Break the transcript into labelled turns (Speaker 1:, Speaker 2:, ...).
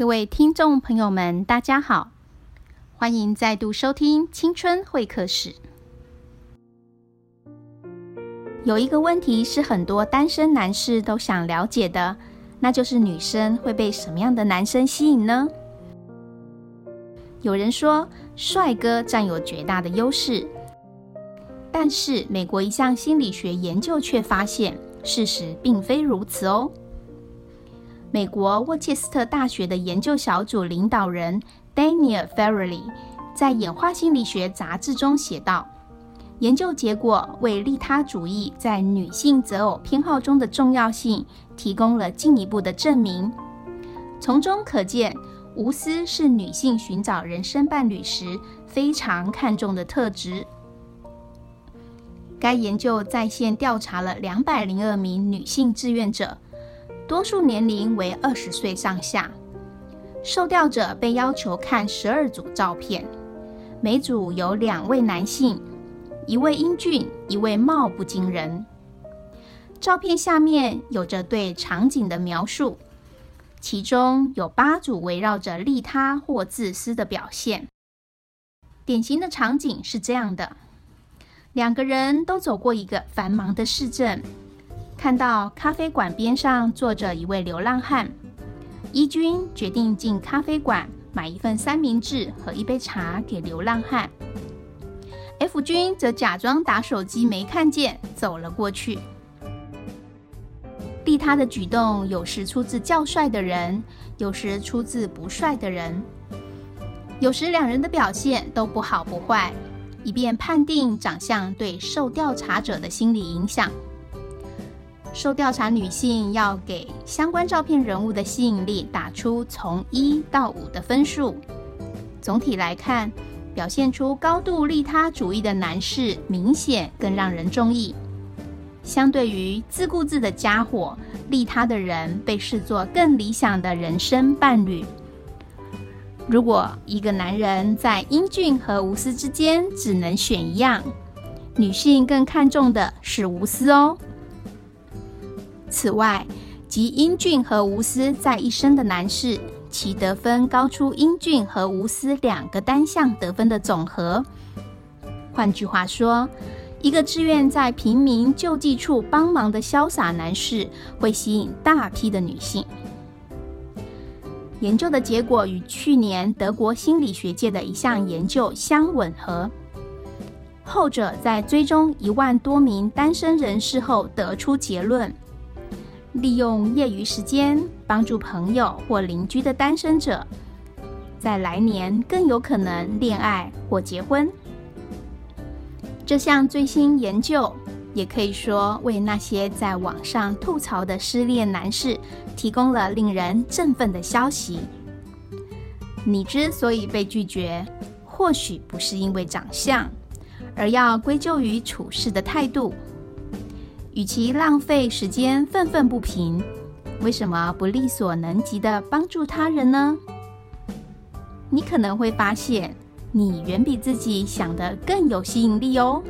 Speaker 1: 各位听众朋友们，大家好，欢迎再度收听《青春会客室》。有一个问题是很多单身男士都想了解的，那就是女生会被什么样的男生吸引呢？有人说，帅哥占有绝大的优势，但是美国一项心理学研究却发现，事实并非如此哦。美国沃切斯特大学的研究小组领导人 Daniel Farrelly 在《演化心理学》杂志中写道：“研究结果为利他主义在女性择偶偏好中的重要性提供了进一步的证明。从中可见，无私是女性寻找人生伴侣时非常看重的特质。”该研究在线调查了两百零二名女性志愿者。多数年龄为二十岁上下，受调者被要求看十二组照片，每组有两位男性，一位英俊，一位貌不惊人。照片下面有着对场景的描述，其中有八组围绕着利他或自私的表现。典型的场景是这样的：两个人都走过一个繁忙的市镇。看到咖啡馆边上坐着一位流浪汉，一军决定进咖啡馆买一份三明治和一杯茶给流浪汉。F 君则假装打手机没看见，走了过去。利他的举动有时出自较帅的人，有时出自不帅的人，有时两人的表现都不好不坏，以便判定长相对受调查者的心理影响。受调查女性要给相关照片人物的吸引力打出从一到五的分数。总体来看，表现出高度利他主义的男士明显更让人中意。相对于自顾自的家伙，利他的人被视作更理想的人生伴侣。如果一个男人在英俊和无私之间只能选一样，女性更看重的是无私哦。此外，集英俊和无私在一身的男士，其得分高出英俊和无私两个单项得分的总和。换句话说，一个志愿在平民救济处帮忙的潇洒男士，会吸引大批的女性。研究的结果与去年德国心理学界的一项研究相吻合。后者在追踪一万多名单身人士后得出结论。利用业余时间帮助朋友或邻居的单身者，在来年更有可能恋爱或结婚。这项最新研究也可以说为那些在网上吐槽的失恋男士提供了令人振奋的消息。你之所以被拒绝，或许不是因为长相，而要归咎于处事的态度。与其浪费时间愤愤不平，为什么不力所能及的帮助他人呢？你可能会发现，你远比自己想的更有吸引力哦。